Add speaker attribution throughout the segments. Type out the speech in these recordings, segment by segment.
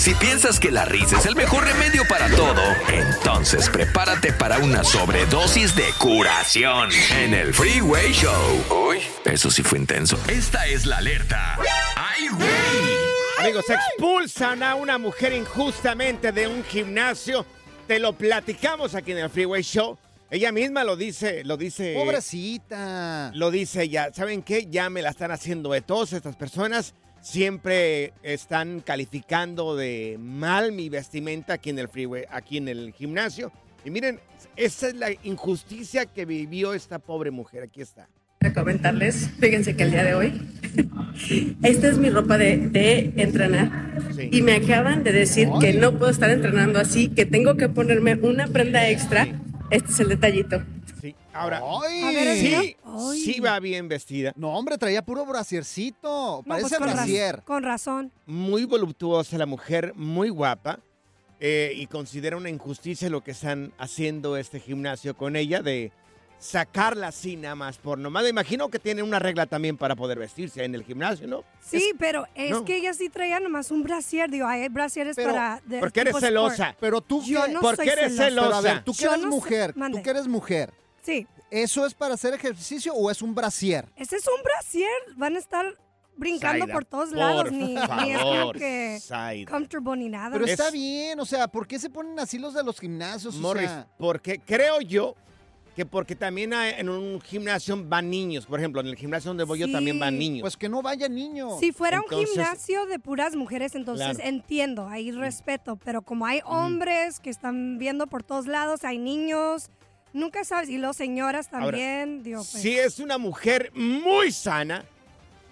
Speaker 1: Si piensas que la risa es el mejor remedio para todo, entonces prepárate para una sobredosis de curación en el Freeway Show. Uy, eso sí fue intenso. Esta es la alerta. ¡Ay, güey!
Speaker 2: Amigos, expulsan a una mujer injustamente de un gimnasio. Te lo platicamos aquí en el Freeway Show. Ella misma lo dice, lo dice.
Speaker 3: Pobrecita.
Speaker 2: Lo dice ella. ¿Saben qué? Ya me la están haciendo de todos estas personas. Siempre están calificando de mal mi vestimenta aquí en el freeway, aquí en el gimnasio. Y miren, esa es la injusticia que vivió esta pobre mujer. Aquí está.
Speaker 4: a comentarles, fíjense que el día de hoy, esta es mi ropa de, de entrenar
Speaker 2: Sí.
Speaker 4: y me acaban de decir que no puedo estar entrenando así, que tengo que ponerme una prenda extra. Este es el detallito.
Speaker 2: Sí. Ahora,
Speaker 3: Ay.
Speaker 5: A ver,
Speaker 2: sí,
Speaker 5: Ay.
Speaker 2: sí va bien vestida.
Speaker 3: No, hombre, traía puro brasiercito.
Speaker 5: No, pues
Speaker 3: Parece
Speaker 5: con, raz-
Speaker 3: brasier.
Speaker 5: con razón.
Speaker 2: Muy voluptuosa la mujer, muy guapa. eh, y considera una injusticia lo que están haciendo este gimnasio con ella de sacarla así nada más por nomás. Me imagino que tiene una regla también para poder vestirse en el gimnasio, ¿no?
Speaker 5: Sí, pero es
Speaker 2: no.
Speaker 5: que ella sí traía nomás un brasier. Digo, hay brasieres
Speaker 3: Pero,
Speaker 5: para... de
Speaker 2: ¿Por qué eres
Speaker 5: tipo
Speaker 2: celosa?
Speaker 5: sport.
Speaker 3: Pero tú
Speaker 5: Yo
Speaker 3: qué-
Speaker 5: no
Speaker 2: ¿Por
Speaker 5: soy
Speaker 2: qué eres
Speaker 5: celosa.
Speaker 3: Pero a
Speaker 2: celosa?
Speaker 3: ver, tú que
Speaker 5: Yo
Speaker 3: eres
Speaker 5: no sé-
Speaker 3: mujer,
Speaker 5: mande.
Speaker 3: tú que eres mujer,
Speaker 5: Sí,
Speaker 3: ¿eso es para hacer ejercicio o es un brasier?
Speaker 5: ese es un brasier. Van a estar brincando por todos
Speaker 2: por
Speaker 5: lados. Ni, ni es como que
Speaker 2: Zaida.
Speaker 5: comfortable ni nada.
Speaker 3: Pero
Speaker 2: Es-
Speaker 3: está bien, o sea, ¿por qué se ponen así los de los gimnasios? O
Speaker 2: Morris,
Speaker 3: sea,
Speaker 2: porque creo yo que porque también hay- en un gimnasio van niños. Por ejemplo, en el gimnasio donde voy yo también van niños.
Speaker 3: pues que no vaya niño.
Speaker 5: Si fuera
Speaker 2: Entonces-
Speaker 5: un gimnasio de puras mujeres, entonces
Speaker 2: Claro.
Speaker 5: entiendo, hay respeto, pero como hay hombres que están viendo por todos lados, hay niños, nunca sabes, y los señoras
Speaker 2: Ahora,
Speaker 5: también, digo, pues,
Speaker 2: Sí, es una mujer muy sana,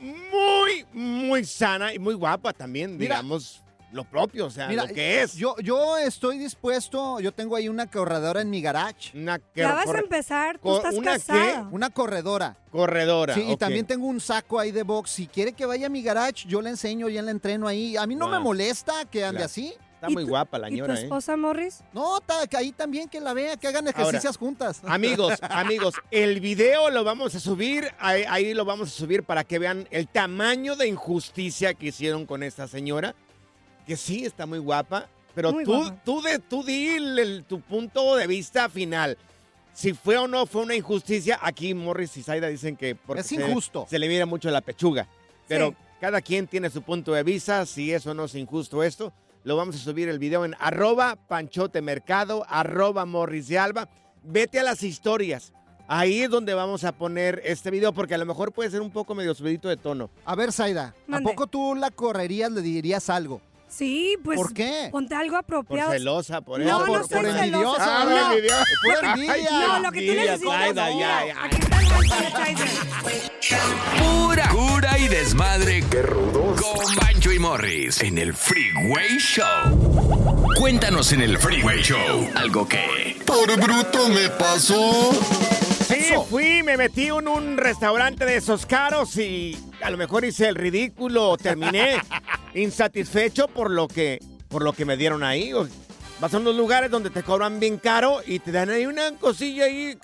Speaker 2: muy, muy sana y muy guapa también,
Speaker 3: Mira.
Speaker 2: digamos, lo propio, o sea,
Speaker 3: Mira,
Speaker 2: lo que es.
Speaker 3: Yo, yo estoy dispuesto, yo tengo ahí una corredora en mi garage.
Speaker 2: una que-
Speaker 5: ya vas a empezar, tú estás
Speaker 2: ¿una qué?
Speaker 5: casada.
Speaker 3: Una corredora.
Speaker 2: corredora.
Speaker 3: Sí, y también tengo un saco ahí de box. Si quiere que vaya a mi garage, yo le enseño, ya le entreno ahí. A mí no me molesta que ande
Speaker 2: Claro.
Speaker 3: así.
Speaker 2: Está
Speaker 5: ¿Y
Speaker 2: muy guapa la
Speaker 5: ¿Y tu
Speaker 2: señora, ¿eh?
Speaker 5: esposa, Morris?
Speaker 3: No, ta- que ahí también que la vea, que hagan ejercicios juntas.
Speaker 2: Amigos, amigos, el video lo vamos a subir, ahí, ahí lo vamos a subir para que vean el tamaño de injusticia que hicieron con esta señora, que sí está muy guapa, pero
Speaker 5: Muy
Speaker 2: tú,
Speaker 5: guapa.
Speaker 2: tú, de, tú di el- el- tu punto de vista final. Si fue o no fue una injusticia, aquí Morris y Zaida dicen que porque
Speaker 3: Es
Speaker 2: se-
Speaker 3: injusto.
Speaker 2: Se, le mira mucho la pechuga, pero
Speaker 5: Sí.
Speaker 2: cada quien tiene su punto de vista, si eso no es injusto esto. Lo vamos a subir el video en arroba panchotemercado, arroba morris de alba. Vete a las historias. Ahí es donde vamos a poner este video porque a lo mejor puede ser un poco medio subidito de tono.
Speaker 3: A ver, Zaida, ¿a
Speaker 5: Mande.
Speaker 3: poco tú la correrías, le dirías algo?
Speaker 5: Sí, pues
Speaker 3: ¿Por qué?
Speaker 5: ponte algo
Speaker 2: Por
Speaker 5: apropiado.
Speaker 2: celosa, por
Speaker 5: No,
Speaker 2: eso.
Speaker 5: no
Speaker 3: por,
Speaker 5: soy
Speaker 3: por
Speaker 5: celosa.
Speaker 3: envidiosa.
Speaker 2: Ah, por envidiosa.
Speaker 3: Pura envidia.
Speaker 5: no, lo que tú
Speaker 2: Envidia,
Speaker 5: necesitas
Speaker 2: Zaida,
Speaker 5: es
Speaker 2: ya,
Speaker 5: no.
Speaker 2: ya.
Speaker 5: Aquí está el sanitizer.
Speaker 1: Pura cura y desmadre. ¡Qué rudos! Con Y Morris en el Freeway Show. Cuéntanos en el Freeway Show algo que...
Speaker 6: Por bruto me pasó.
Speaker 2: Sí, fui, me metí en un restaurante de esos caros y a lo mejor hice el ridículo, terminé insatisfecho por lo que por lo que me dieron ahí. O- Vas a unos lugares donde te cobran bien caro y te dan ahí una cosilla ahí.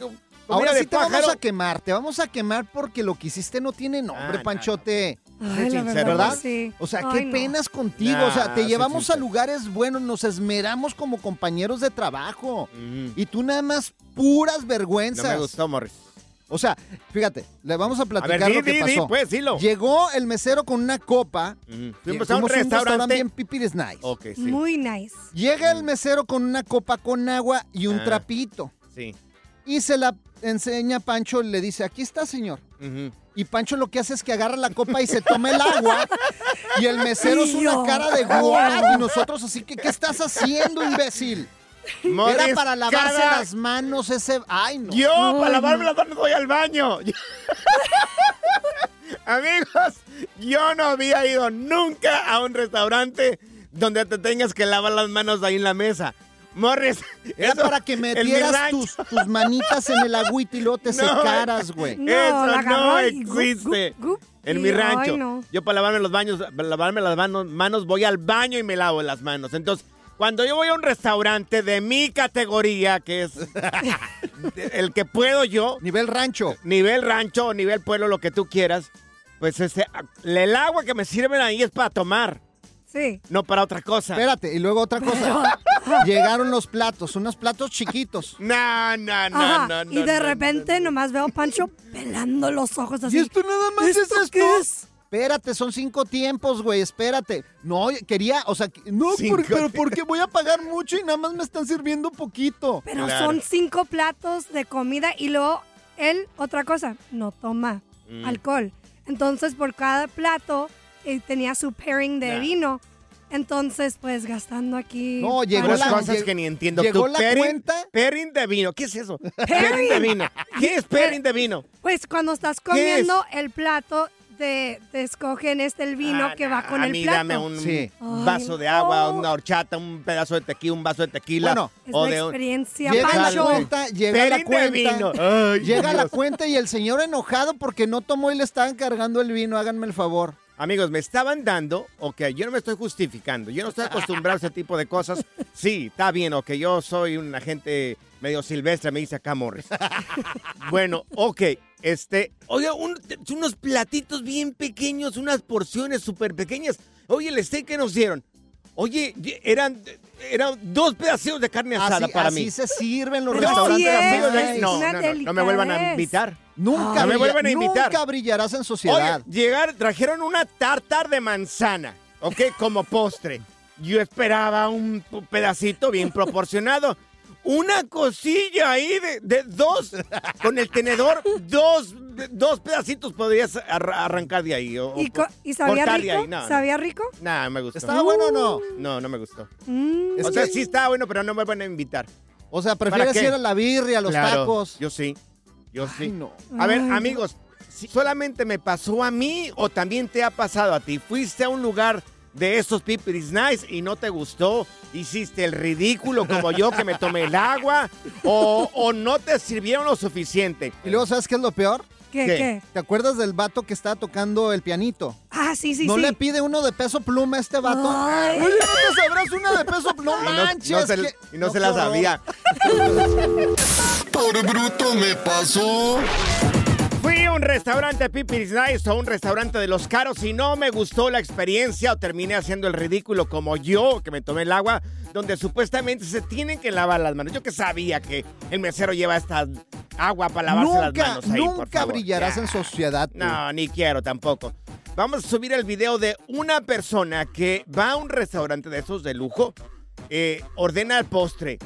Speaker 3: Ahora sí te vamos
Speaker 2: pájaro.
Speaker 3: a quemar, te vamos a quemar porque lo que hiciste no tiene nombre,
Speaker 2: Ah, no,
Speaker 3: Panchote.
Speaker 5: Ay, la verdad, sí.
Speaker 3: O sea,
Speaker 5: Ay,
Speaker 3: qué
Speaker 5: no.
Speaker 3: penas contigo.
Speaker 2: Nah,
Speaker 3: o sea, te llevamos a lugares buenos, nos esmeramos como compañeros de trabajo. Y tú nada más puras
Speaker 2: No
Speaker 3: vergüenzas.
Speaker 2: me gustó, Morris.
Speaker 3: O sea, fíjate, le vamos a
Speaker 2: A
Speaker 3: platicar
Speaker 2: ver, di,
Speaker 3: lo que
Speaker 2: di,
Speaker 3: pasó.
Speaker 2: di, pues, dilo.
Speaker 3: Llegó el mesero con una copa.
Speaker 2: Ujú.
Speaker 3: Lle-
Speaker 2: Fuimos a un restaurante.
Speaker 3: bien pipiris nice.
Speaker 2: Ok, sí.
Speaker 5: Muy nice.
Speaker 3: Llega el mesero con una copa con agua y un
Speaker 2: Ah.
Speaker 3: trapito.
Speaker 2: Sí.
Speaker 3: Y se la enseña a Pancho y le dice, aquí está, señor.
Speaker 2: Ujú.
Speaker 3: Y Pancho lo que hace es que agarra la copa y se toma el agua. Y el mesero es una cara de guau. Y nosotros así que, ¿qué estás haciendo, imbécil? Era para lavarse las manos ese... Ay, no.
Speaker 2: Yo,
Speaker 5: Ay,
Speaker 2: para lavarme
Speaker 5: no.
Speaker 2: las manos, voy al baño. Amigos, yo no había ido nunca a un restaurante donde te tengas que lavar las manos ahí en la mesa. Morris,
Speaker 3: Era
Speaker 2: eso-
Speaker 3: para que metieras tus, tus manitas en el agüita y luego te
Speaker 2: No,
Speaker 3: secaras, güey.
Speaker 5: No,
Speaker 2: Eso
Speaker 5: la
Speaker 2: no
Speaker 5: gup,
Speaker 2: existe.
Speaker 5: gup, gup.
Speaker 2: En
Speaker 5: Y,
Speaker 2: mi rancho.
Speaker 5: ay, no.
Speaker 2: Yo para lavarme los baños, para lavarme las manos, manos, voy al baño y me lavo las manos. Entonces, cuando yo voy a un restaurante de mi categoría, que es el que puedo yo,
Speaker 3: Nivel rancho.
Speaker 2: nivel rancho o nivel pueblo, lo que tú quieras, pues ese, el agua que me sirven ahí es para tomar,
Speaker 5: Sí.
Speaker 2: no para otra cosa.
Speaker 3: Espérate, y luego otra cosa. Llegaron los platos, unos platos chiquitos.
Speaker 2: No, no, no, no, no.
Speaker 5: y de
Speaker 2: no,
Speaker 5: repente nomás veo a Pancho pelando los ojos así.
Speaker 3: ¿Y esto nada más es
Speaker 5: ¿Esto qué es?
Speaker 3: Espérate, son cinco tiempos, güey, espérate. No, quería, o sea, no, por- pero porque voy a pagar mucho y nada más me están sirviendo poquito.
Speaker 5: Pero
Speaker 2: Claro.
Speaker 5: son cinco platos de comida y luego él, otra cosa, no toma
Speaker 2: Mm.
Speaker 5: alcohol. Entonces, por cada plato eh, tenía su pairing de
Speaker 2: Nah.
Speaker 5: vino. Entonces, pues gastando aquí.
Speaker 3: No, llegó
Speaker 2: Unas
Speaker 3: la-
Speaker 2: cosas que ni entiendo.
Speaker 3: llegó
Speaker 2: ¿Tú
Speaker 3: la
Speaker 2: pairing-
Speaker 3: cuenta.
Speaker 2: Pairing de vino. ¿Qué es eso? Pairing de vino. ¿Qué es pairing de vino?
Speaker 5: Pues cuando estás
Speaker 2: ¿Qué
Speaker 5: comiendo el plato, te, te escogen este el vino
Speaker 2: Ah,
Speaker 5: que va con
Speaker 2: a
Speaker 5: el
Speaker 2: mí
Speaker 5: plato.
Speaker 2: dame un
Speaker 3: Sí.
Speaker 2: vaso
Speaker 5: Ay,
Speaker 2: de agua,
Speaker 5: no.
Speaker 2: una horchata, un pedazo de tequila, un vaso de tequila.
Speaker 3: Bueno,
Speaker 5: Es
Speaker 2: o
Speaker 5: la
Speaker 2: de un-
Speaker 5: experiencia,
Speaker 3: Llega la cuenta, llega la
Speaker 2: Pairing de vino.
Speaker 3: cuenta.
Speaker 2: Ay,
Speaker 3: Llega la
Speaker 2: Dios.
Speaker 3: cuenta y el señor enojado porque no tomó y le estaban cargando el vino. Háganme el favor.
Speaker 2: Amigos, me estaban dando, ok, yo no me estoy justificando, yo no estoy acostumbrado a ese tipo de cosas. Sí, está bien, ok, yo soy un agente medio silvestre, me dice acá Morris. bueno, ok, este, oye, un- unos platitos bien pequeños, unas porciones súper pequeñas. Oye, el steak que nos dieron. Oye, eran, eran dos pedacitos de carne asada
Speaker 3: Así,
Speaker 2: para
Speaker 3: así
Speaker 2: mí.
Speaker 3: se sirven los
Speaker 5: Pero
Speaker 3: restaurantes.
Speaker 5: sí es,
Speaker 3: así,
Speaker 2: Amigos,
Speaker 3: güey.
Speaker 2: no, no, no, no me vuelvan a invitar.
Speaker 3: Nunca,
Speaker 2: No me a invitar.
Speaker 3: nunca brillarás en sociedad.
Speaker 2: Oye, llegar, trajeron una tartar de manzana, ¿ok? Como postre. Yo esperaba un pedacito bien proporcionado. Una cosilla ahí de, de dos, con el tenedor, dos, de- dos pedacitos podrías ar- arrancar de ahí. O,
Speaker 5: ¿Y, y sabía rico?
Speaker 2: ahí. No,
Speaker 5: ¿Sabía rico?
Speaker 2: no, no me gustó.
Speaker 3: ¿Estaba bueno o no?
Speaker 2: No, no me gustó.
Speaker 5: Mm.
Speaker 2: O sea, sí estaba bueno, pero no me van a invitar.
Speaker 3: O sea, prefieres ir a la birria, a los
Speaker 2: Claro,
Speaker 3: tacos.
Speaker 2: Yo sí, yo sí.
Speaker 3: No.
Speaker 2: A ver,
Speaker 5: Ay, no.
Speaker 2: amigos, si solamente me pasó a mí o también te ha pasado a ti. Fuiste a un lugar de esos pipiris nice y no te gustó, hiciste el ridículo como yo que me tomé el agua o, o no te sirvieron lo suficiente.
Speaker 3: Y luego, ¿sabes qué es lo peor?
Speaker 5: ¿Qué,
Speaker 2: ¿Qué?
Speaker 5: qué?
Speaker 3: ¿Te acuerdas del vato que estaba tocando el pianito?
Speaker 5: Ah, sí, sí,
Speaker 3: ¿No
Speaker 5: sí.
Speaker 3: le pide uno de peso pluma a este vato?
Speaker 5: Ay.
Speaker 3: Oye, ¿no te sabrás una de peso pluma?
Speaker 2: Y
Speaker 3: No
Speaker 2: no,
Speaker 3: manches.
Speaker 2: no se,
Speaker 3: que-
Speaker 2: y no se la sabía.
Speaker 6: Por bruto me pasó.
Speaker 2: Fui a un restaurante Pipiris Nice o un restaurante de los caros y no me gustó la experiencia o terminé haciendo el ridículo como yo, que me tomé el agua, donde supuestamente se tienen que lavar las manos. Yo que sabía que el mesero lleva esta agua para lavarse las
Speaker 3: Nunca,
Speaker 2: manos ahí, por
Speaker 3: nunca
Speaker 2: favor.
Speaker 3: brillarás
Speaker 2: Ya.
Speaker 3: en sociedad. tú.
Speaker 2: No, ni quiero tampoco. Vamos a subir el video de una persona que va a un restaurante de esos de lujo, eh, ordena el postre.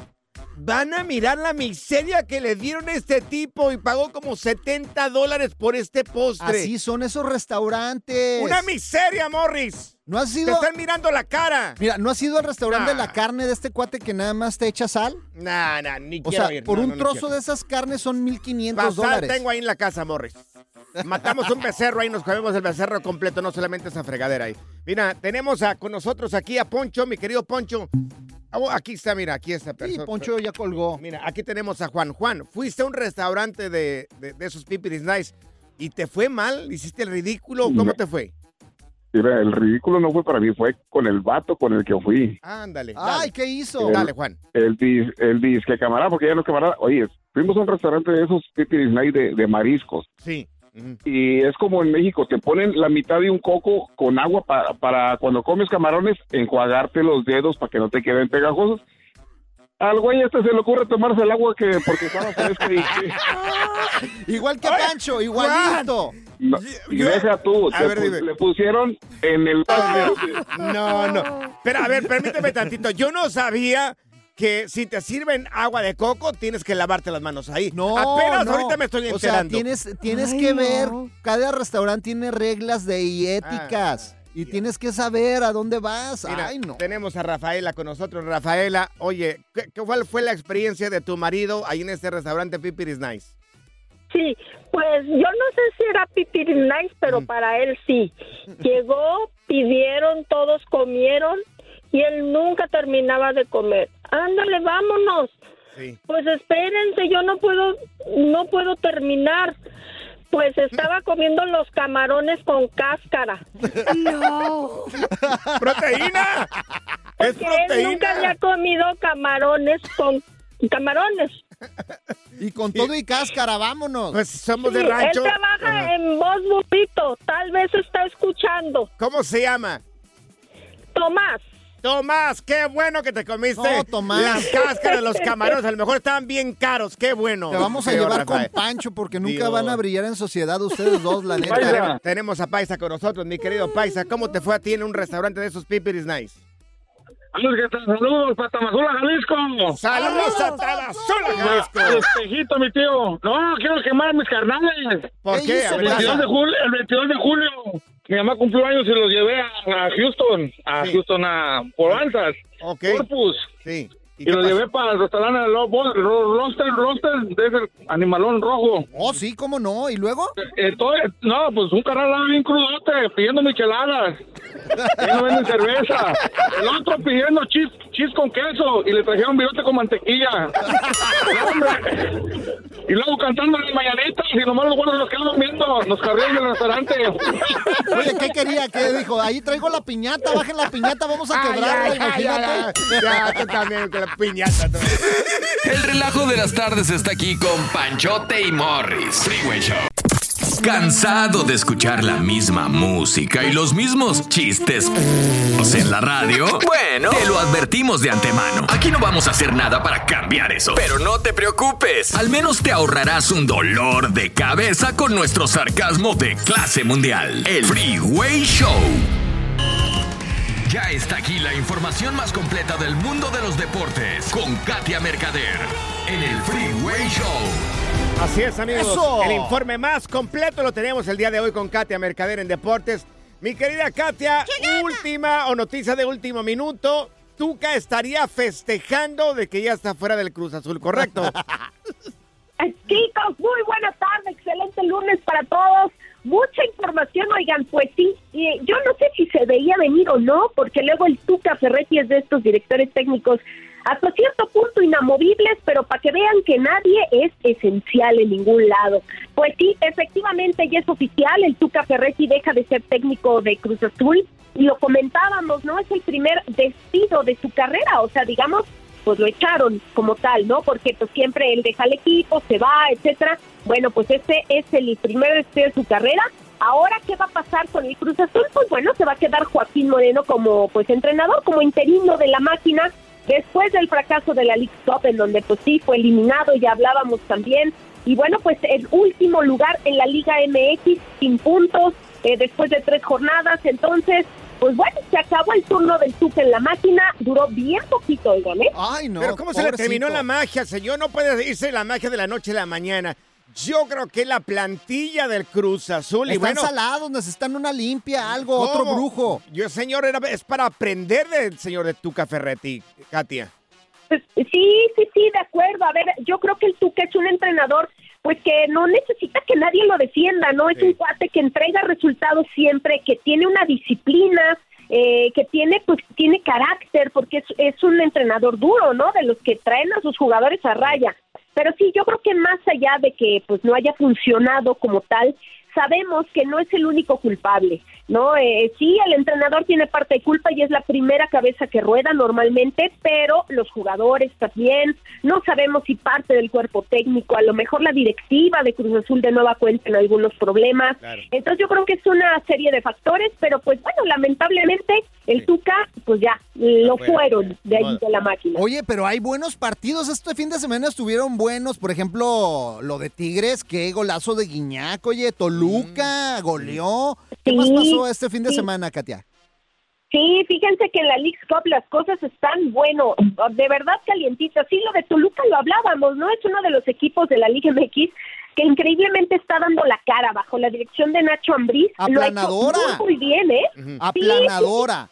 Speaker 2: Van a mirar la miseria que le dieron a este tipo y pagó como 70 dólares por este postre.
Speaker 3: Así son esos restaurantes.
Speaker 2: Una miseria, Morris.
Speaker 3: ¿No has
Speaker 2: Te
Speaker 3: ido?
Speaker 2: están mirando la cara.
Speaker 3: Mira, ¿no has ido al restaurante de la carne de este cuate que nada más te echa sal?
Speaker 2: Nah, nah, ni
Speaker 3: O
Speaker 2: quiero
Speaker 3: sea,
Speaker 2: ir.
Speaker 3: por
Speaker 2: No,
Speaker 3: un
Speaker 2: no,
Speaker 3: trozo de esas carnes son 1500
Speaker 2: Pasar
Speaker 3: dólares.
Speaker 2: tengo ahí en la casa, Morris. Matamos un becerro ahí, nos comemos el becerro completo, no solamente esa fregadera ahí. Mira, tenemos a, con nosotros aquí a Poncho, mi querido Poncho. Oh, aquí está, mira, aquí está
Speaker 3: Sí. Poncho ya colgó.
Speaker 2: Mira, aquí tenemos a Juan. Juan, fuiste a un restaurante de, de, de esos pipiris nice y te fue mal, hiciste el ridículo, ¿cómo
Speaker 7: No.
Speaker 2: te fue?
Speaker 7: Mira, el ridículo no fue para mí, fue con el vato con el que fui.
Speaker 2: Ándale,
Speaker 3: Ay, ¿qué hizo?
Speaker 2: dale, Juan.
Speaker 7: El dis, el dis que camarada, porque ya no es camarada. Oye, fuimos a un restaurante de esos pipiris night de, de mariscos.
Speaker 2: Sí.
Speaker 7: Y es como en México, te ponen la mitad de un coco con agua para, para cuando comes camarones, enjuagarte los dedos para que no te queden pegajosos. Al güey este se le ocurre tomarse el agua que porque estaba fresca y,
Speaker 3: Igual que Pancho, igualito.
Speaker 7: no, y deja tú,
Speaker 2: A
Speaker 7: te
Speaker 2: ver,
Speaker 7: pu-
Speaker 2: dime.
Speaker 7: le pusieron en el
Speaker 2: No, no. Pero a ver, permíteme tantito. Yo no sabía que si te sirven agua de coco, tienes que lavarte las manos ahí.
Speaker 3: No,
Speaker 2: Apenas
Speaker 3: no.
Speaker 2: ahorita me estoy
Speaker 3: O sea,
Speaker 2: enterando.
Speaker 3: tienes, tienes
Speaker 5: Ay,
Speaker 3: que
Speaker 5: no.
Speaker 3: ver, cada restaurante tiene reglas de y éticas. y tienes que saber a dónde vas.
Speaker 2: Mira,
Speaker 3: Ay, no.
Speaker 2: tenemos a Rafaela con nosotros. Rafaela, oye, ¿qué, qué- cuál fue la experiencia de tu marido ahí en este restaurante Pipiris Nice?
Speaker 8: Sí, pues yo no sé si era Pipiris Nice, pero
Speaker 2: Mm.
Speaker 8: para él sí. Llegó, pidieron, todos comieron y él nunca terminaba de comer. Ándale, vámonos.
Speaker 2: Sí.
Speaker 8: Pues espérense, yo no puedo, no puedo terminar. Pues estaba comiendo los camarones con cáscara.
Speaker 5: No.
Speaker 2: ¡Proteína! ¡Es
Speaker 8: él nunca había
Speaker 2: proteína!
Speaker 8: comido camarones con camarones.
Speaker 3: Y con todo y cáscara, vámonos.
Speaker 2: Pues somos
Speaker 8: Sí,
Speaker 2: de rancho.
Speaker 8: Él trabaja
Speaker 2: Ajá.
Speaker 8: en Voz Burrito. Tal vez está escuchando.
Speaker 2: ¿Cómo se llama?
Speaker 8: Tomás.
Speaker 2: Tomás, qué bueno que te comiste
Speaker 3: No, Tomás.
Speaker 2: las cáscaras de los camarones. A lo mejor estaban bien caros. Qué bueno.
Speaker 3: Te vamos a llevar con. Pancho porque nunca
Speaker 2: Dios.
Speaker 3: van a brillar en sociedad ustedes dos, la neta.
Speaker 2: Tenemos a Paisa con nosotros, mi querido Paisa. ¿Cómo te fue a ti en un restaurante de esos Pipiris Nice?
Speaker 7: Saludos, para Tamazula, Jalisco.
Speaker 2: ¡Saludos a Tabasula,
Speaker 7: El
Speaker 2: Jalisco!
Speaker 7: espejito, mi tío. No, quiero quemar a mis carnales.
Speaker 2: ¿Por
Speaker 3: ¿Qué
Speaker 7: El 22
Speaker 2: pasa.
Speaker 7: de julio, el 22 de julio, mi mamá cumplió años y los llevé a, a Houston, a
Speaker 2: Sí.
Speaker 7: Houston, a Povanzas,
Speaker 2: Ok,
Speaker 7: Corpus.
Speaker 2: sí.
Speaker 7: Y,
Speaker 2: pasó?
Speaker 7: llevé para el restaurante de Lo- Bo- Ro- Roster, Roster, de ese animalón rojo.
Speaker 3: Oh, sí, ¿cómo no? ¿Y luego?
Speaker 7: Eh, todo- no, pues un carnal bien crudote, pidiendo micheladas. Y no venden cerveza. El otro pidiendo chis, chis con queso y le trajeron virote con mantequilla. Y luego cantando las mañanitas y nomás los buenos los quedaron viendo, los carriles del restaurante.
Speaker 3: Oye, ¿qué quería? ¿Qué dijo? Ahí traigo la piñata, bajen la piñata, vamos a quebrarla, imagínate.
Speaker 2: Ya, tú también con la piñata.
Speaker 1: El relajo de las tardes está aquí con Panchote y Morris. Freeway Show. ¿Cansado de escuchar la misma música y los mismos chistes en la radio? Bueno, te lo advertimos de antemano. Aquí no vamos a hacer nada para cambiar eso. Pero no te preocupes. Al menos te ahorrarás un dolor de cabeza con nuestro sarcasmo de clase mundial. El Freeway Show. Ya está aquí la información más completa del mundo de los deportes con Katia Mercader en el Freeway Show.
Speaker 2: Así es, amigos.
Speaker 3: ¡Eso!
Speaker 2: El informe más completo lo tenemos el día de hoy con Katia Mercader en Deportes. Mi querida Katia, última o noticia de último minuto. Tuca estaría festejando de que ya está fuera del Cruz Azul, ¿correcto?
Speaker 8: Chicos, muy buena tarde, excelente lunes para todos. Mucha información, oigan, pues sí, yo no sé si se veía venir o no, porque luego el Tuca Ferretti es de estos directores técnicos hasta cierto punto inamovibles, pero para que vean que nadie es esencial en ningún lado. Pues sí, efectivamente ya es oficial, el Tuca Ferretti deja de ser técnico de Cruz Azul y lo comentábamos, ¿no? Es el primer despido de su carrera, o sea, digamos, pues lo echaron como tal, ¿no? Porque pues siempre él deja el equipo, se va, etcétera. Bueno, pues este es el primer despido de su carrera. Ahora, ¿qué va a pasar con el Cruz Azul? Pues bueno, se va a quedar Joaquín Moreno como pues entrenador, como interino de la máquina, después del fracaso de la League Cup, en donde pues sí fue eliminado, ya hablábamos también. Y bueno, pues el último lugar en la Liga MX, sin puntos, eh, después de tres jornadas. Entonces, pues bueno, se acabó el turno del Tuca en la máquina, duró bien poquito, oigan, ¿eh?
Speaker 3: Ay, no.
Speaker 2: Pero ¿cómo se le terminó la magia, señor? No puede irse la magia de la noche a la mañana. Yo creo que la plantilla del Cruz Azul. y
Speaker 3: Están
Speaker 2: bueno,
Speaker 3: salados, necesitan una limpia, algo, otro brujo.
Speaker 2: Yo, señor, era, es para aprender del señor de Tuca Ferretti, Katia.
Speaker 8: Pues, sí, sí, sí, de acuerdo. A ver, yo creo que el Tuca es un entrenador pues que no necesita que nadie lo defienda, ¿no? Es
Speaker 2: Sí.
Speaker 8: un cuate que entrega resultados siempre, que tiene una disciplina, eh, que tiene pues tiene carácter, porque es, es un entrenador duro, ¿no? De los que traen a sus jugadores a raya. Pero sí, yo creo que más allá de que pues no haya funcionado como tal, sabemos que no es el único culpable, ¿no? Eh, sí, el entrenador tiene parte de culpa y es la primera cabeza que rueda normalmente, pero los jugadores también, no sabemos si parte del cuerpo técnico, a lo mejor la directiva de Cruz Azul de nueva cuenta en algunos problemas.
Speaker 2: Claro.
Speaker 8: Entonces yo creo que es una serie de factores, pero pues bueno, lamentablemente el
Speaker 2: Sí.
Speaker 8: Tuca, pues ya, lo fueron de ahí
Speaker 2: Modo.
Speaker 8: de la máquina.
Speaker 3: Oye, pero hay buenos partidos. Este fin de semana estuvieron buenos. Por ejemplo, lo de Tigres, qué golazo de Guiñac. Oye, Toluca goleó. ¿Qué
Speaker 8: Sí,
Speaker 3: más pasó este fin de
Speaker 8: sí.
Speaker 3: semana, Katia?
Speaker 8: Sí, fíjense que en la League Cup las cosas están, bueno, de verdad calientitas. Sí, lo de Toluca lo hablábamos, ¿no? Es uno de los equipos de la Liga MX que increíblemente está dando la cara bajo la dirección de Nacho Ambriz. Lo ha hecho
Speaker 3: Aplanadora.
Speaker 8: muy, muy bien, ¿eh?
Speaker 3: Aplanadora.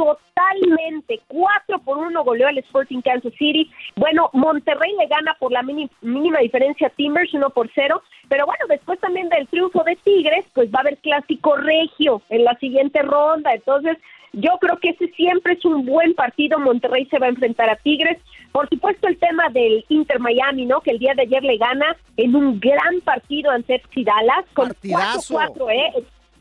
Speaker 8: Totalmente. Cuatro por uno goleó al Sporting Kansas City. Bueno, Monterrey le gana por la mini- mínima diferencia a Timbers, uno por cero. Pero bueno, después también del triunfo de Tigres, pues va a haber clásico regio en la siguiente ronda. Entonces, yo creo que ese siempre es un buen partido. Monterrey se va a enfrentar a Tigres. Por supuesto, el tema del Inter Miami, ¿no? Que el día de ayer le gana en un gran partido ante Dallas con
Speaker 3: Partidazo.
Speaker 8: 4-4, ¿eh?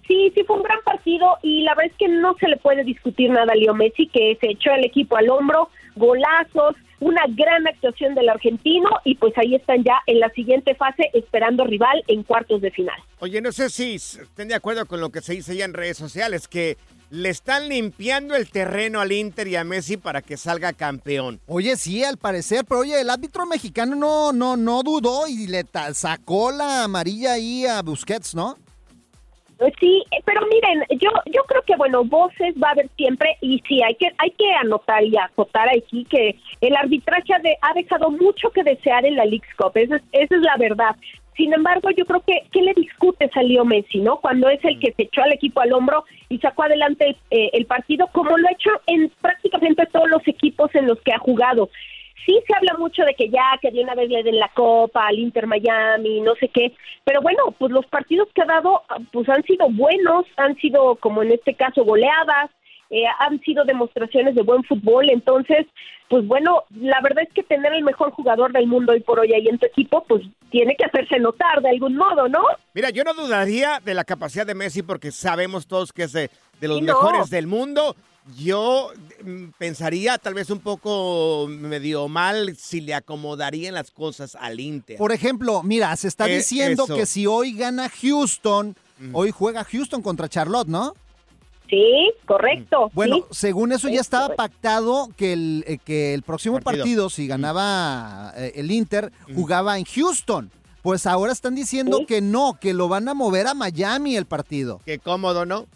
Speaker 8: Sí, sí fue un gran partido y la verdad es que no se le puede discutir nada a Leo Messi, que se echó el equipo al hombro, golazos, una gran actuación del argentino y pues ahí están ya en la siguiente fase esperando rival en cuartos de final.
Speaker 2: Oye, no sé si estén de acuerdo con lo que se dice ya en redes sociales, que le están limpiando el terreno al Inter y a Messi para que salga campeón.
Speaker 3: Oye, sí, al parecer, pero oye, el árbitro mexicano no, no, no dudó y le sacó la amarilla ahí a Busquets, ¿no?
Speaker 8: Sí, pero miren, yo yo creo que bueno, voces va a haber siempre y sí hay que hay que anotar y acotar aquí que el arbitraje ha, de- ha dejado mucho que desear en la League's Cup, esa es, esa es la verdad. Sin embargo, yo creo que ¿qué le discutes a Leo Messi, no? Cuando es el que se echó al equipo al hombro y sacó adelante eh, el partido como lo ha hecho en prácticamente todos los equipos en los que ha jugado. Sí se habla mucho de que ya, que de una vez le den la copa al Inter Miami, no sé qué, pero bueno, pues los partidos que ha dado, pues han sido buenos, han sido como en este caso goleadas, eh, han sido demostraciones de buen fútbol, entonces, pues bueno, la verdad es que tener el mejor jugador del mundo hoy por hoy ahí en tu equipo, pues tiene que hacerse notar de algún modo, ¿no?
Speaker 2: Mira, yo no dudaría de la capacidad de Messi porque sabemos todos que es de, de los
Speaker 8: Sí, no.
Speaker 2: mejores del mundo. Yo mm, pensaría tal vez un poco medio mal si le acomodarían las cosas al Inter.
Speaker 3: Por ejemplo, mira, se está
Speaker 2: Eh,
Speaker 3: diciendo
Speaker 2: eso.
Speaker 3: que si hoy gana Houston, hoy juega Houston contra Charlotte, ¿no?
Speaker 8: Sí, correcto.
Speaker 3: Bueno,
Speaker 8: sí.
Speaker 3: según eso ya
Speaker 8: Es
Speaker 3: estaba pactado que el, eh, que el próximo
Speaker 2: Partido.
Speaker 3: partido, si ganaba eh, el Inter, jugaba en Houston. Pues ahora están diciendo
Speaker 8: Sí.
Speaker 3: que no, que lo van a mover a Miami el partido.
Speaker 2: Qué cómodo, ¿no?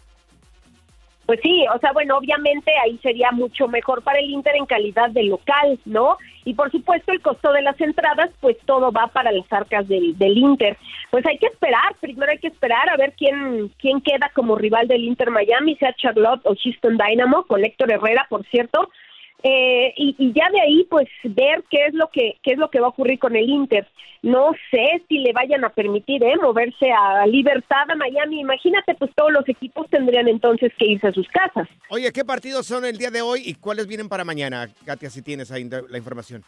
Speaker 8: Pues sí, o sea, bueno, obviamente ahí sería mucho mejor para el Inter en calidad de local, ¿no? Y por supuesto el costo de las entradas, pues todo va para las arcas del, del Inter. Pues hay que esperar, primero hay que esperar a ver quién quién queda como rival del Inter Miami, sea Charlotte o Houston Dynamo, con Héctor Herrera, por cierto. Eh, y, y ya de ahí pues ver qué es lo que qué es lo que va a ocurrir con el Inter no sé si le vayan a permitir eh, moverse a libertad a Miami imagínate pues todos los equipos tendrían entonces que irse a sus casas
Speaker 2: Oye, ¿qué partidos son el día de hoy y cuáles vienen para mañana? Katia, si tienes ahí la información.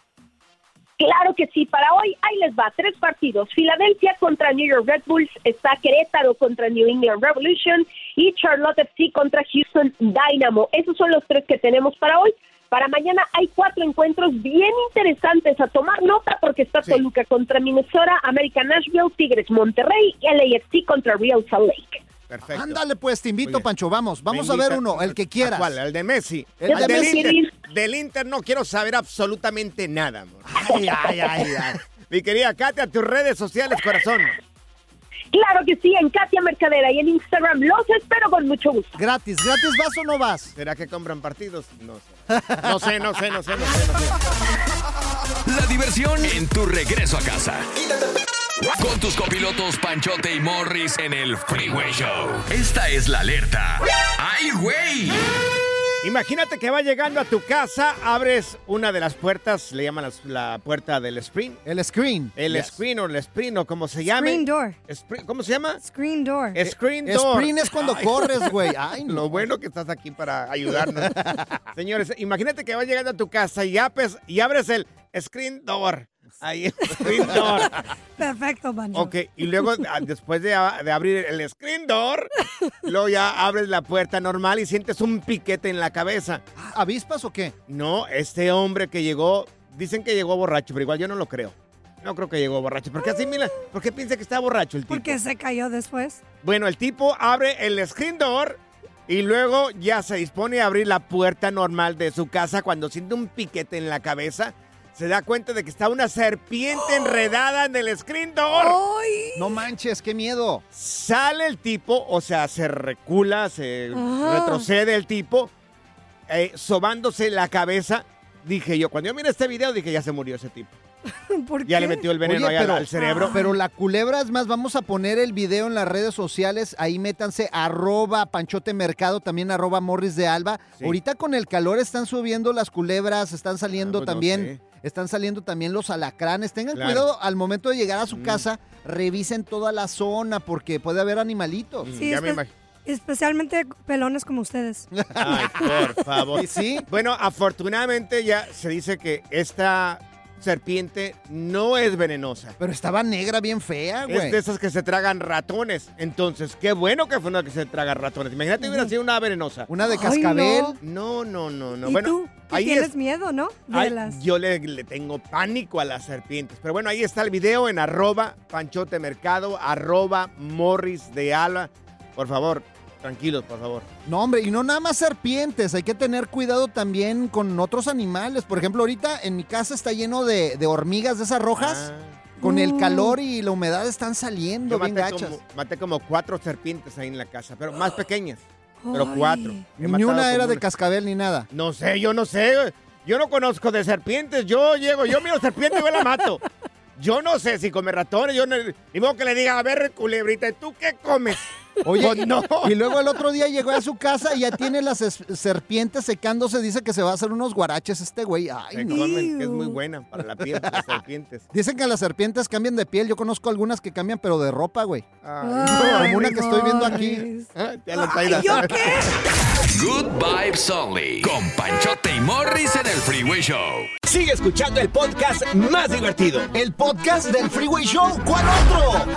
Speaker 8: Claro que sí, para hoy ahí les va, tres partidos. Filadelfia contra New York Red Bulls, está Querétaro contra New England Revolution y Charlotte FC contra Houston Dynamo. Esos son los tres que tenemos para hoy. Para mañana hay cuatro encuentros bien interesantes a tomar nota porque está
Speaker 2: Sí.
Speaker 8: Toluca contra Minnesota, American Nashville, Tigres Monterrey y LAFC contra Real Salt Lake.
Speaker 2: Perfecto.
Speaker 3: Ándale pues, te invito. Pancho, vamos, vamos a ver uno, el que
Speaker 2: ¿A
Speaker 3: quieras.
Speaker 2: ¿Cuál? El de Messi.
Speaker 3: El
Speaker 8: de
Speaker 2: del
Speaker 8: Messi.
Speaker 2: Inter. Del Inter no quiero saber absolutamente nada, amor.
Speaker 3: Ay, ay, ay, ay.
Speaker 2: Mi querida Katia, tus redes sociales, corazón.
Speaker 8: Claro que sí, en Katia Mercadera y en Instagram los espero con mucho gusto.
Speaker 3: Gratis, gratis, ¿vas o no vas?
Speaker 2: ¿Será que compran partidos? No sé. No sé, no sé, no sé, no sé.
Speaker 1: La diversión en tu regreso a casa. Con tus copilotos Panchote y Morris en el Freeway Show. Esta es la alerta. ¡Ay, güey!
Speaker 2: Imagínate que va llegando a tu casa, abres una de las puertas, le llaman la, puerta del sprint.
Speaker 3: El screen.
Speaker 2: El
Speaker 3: Yes.
Speaker 2: screen o el sprint o como se llame.
Speaker 5: Screen door.
Speaker 2: Spri- ¿Cómo se llama?
Speaker 5: Screen door.
Speaker 2: Screen door.
Speaker 3: Sprint es cuando corres, güey. Ay, no.
Speaker 2: Lo bueno que estás aquí para ayudarnos. Señores, imagínate que vas llegando a tu casa y, apes- y abres el screen door. Ahí, el screen door.
Speaker 5: Perfecto, Pancho.
Speaker 2: Ok, y luego ah, después de, a- de abrir el screen door, luego ya abres la puerta normal y sientes un piquete en la cabeza.
Speaker 3: ¿Avispas o qué?
Speaker 2: No, este hombre que llegó, dicen que llegó borracho, pero igual yo no lo creo. No creo que llegó borracho. ¿Por qué así, Mila? ¿Por qué piensa que está borracho el tipo?
Speaker 5: Porque se cayó después.
Speaker 2: Bueno, el tipo abre el screen door y luego ya se dispone a abrir la puerta normal de su casa cuando siente un piquete en la cabeza. Se da cuenta de que está una serpiente enredada en el screen door.
Speaker 5: ¡Ay!
Speaker 3: No manches, qué miedo.
Speaker 2: Sale el tipo, o sea, se recula, se
Speaker 5: Ajá.
Speaker 2: retrocede el tipo, eh, sobándose la cabeza. Dije yo, cuando yo miré este video, dije, ya se murió ese tipo.
Speaker 5: ¿Por
Speaker 2: Ya
Speaker 5: qué?
Speaker 2: le metió el veneno
Speaker 3: Oye,
Speaker 2: al- cerebro.
Speaker 3: Pero la culebra, es más, vamos a poner el video en las redes sociales. Ahí métanse arroba Panchote Mercado, también arroba Morris de Alba.
Speaker 2: Sí.
Speaker 3: Ahorita con el calor están subiendo las culebras, están saliendo
Speaker 2: Ah, pues no
Speaker 3: también,
Speaker 2: sé.
Speaker 3: Están saliendo también los alacranes. Tengan
Speaker 2: Claro.
Speaker 3: cuidado al momento de llegar a su
Speaker 2: Mm.
Speaker 3: casa revisen toda la zona porque puede haber animalitos.
Speaker 5: Sí,
Speaker 2: ya me imagino.
Speaker 5: especialmente pelones como ustedes.
Speaker 2: Ay, por favor.
Speaker 3: ¿Y sí?
Speaker 2: Bueno, afortunadamente ya se dice que esta serpiente no es venenosa.
Speaker 3: Pero estaba negra bien fea,
Speaker 2: Es
Speaker 3: güey.
Speaker 2: de esas que se tragan ratones. Entonces, qué bueno que fue una que se traga ratones. Imagínate hubiera sido una venenosa.
Speaker 3: Una de
Speaker 5: Ay,
Speaker 3: cascabel.
Speaker 5: no.
Speaker 2: No, no, no, no.
Speaker 5: ¿Y
Speaker 2: bueno,
Speaker 5: tú? ¿Qué
Speaker 2: ahí
Speaker 5: tienes
Speaker 2: es-
Speaker 5: miedo, no? De
Speaker 2: Ay,
Speaker 5: las...
Speaker 2: Yo le, le tengo pánico a las serpientes. Pero bueno, ahí está el video en arroba panchote mercado, arroba morris de ala. Por favor, tranquilos, por favor.
Speaker 3: No, hombre, y no nada más serpientes, hay que tener cuidado también con otros animales. Por ejemplo, ahorita en mi casa está lleno de, de hormigas de esas rojas.
Speaker 2: Ah,
Speaker 3: Con el
Speaker 5: Mm.
Speaker 3: calor y la humedad están saliendo
Speaker 2: yo
Speaker 3: bien
Speaker 2: maté
Speaker 3: gachas.
Speaker 2: como, maté como cuatro serpientes ahí en la casa, pero más pequeñas. Pero cuatro. He
Speaker 3: Ni una era de cascabel ni nada.
Speaker 2: No sé, yo no sé. Yo no conozco de serpientes. Yo llego, yo miro serpiente y yo la mato. Yo no sé si come ratones. Yo no, ni modo que le diga, a ver, culebrita, ¿y tú qué comes?
Speaker 3: Oye,
Speaker 2: Pues no.
Speaker 3: y luego el otro día llegó a su casa y ya tiene las es- serpientes secándose. Dice que se va a hacer unos guaraches este güey. Ay,
Speaker 2: Se
Speaker 3: no.
Speaker 2: comen, que es muy buena para la piel, las serpientes.
Speaker 3: Dicen que las serpientes cambian de piel. Yo conozco algunas que cambian, pero de ropa, güey.
Speaker 2: Ay,
Speaker 3: Como una que estoy viendo aquí.
Speaker 2: Ah, ya lo está
Speaker 5: Ay,
Speaker 2: ahí,
Speaker 5: ¿yo
Speaker 2: la-
Speaker 5: qué?
Speaker 1: Good Vibes Only. Con Panchote y Morris en el Freeway Show.
Speaker 9: Sigue escuchando el podcast más divertido.
Speaker 3: El podcast del Freeway Show. ¿Cuál otro?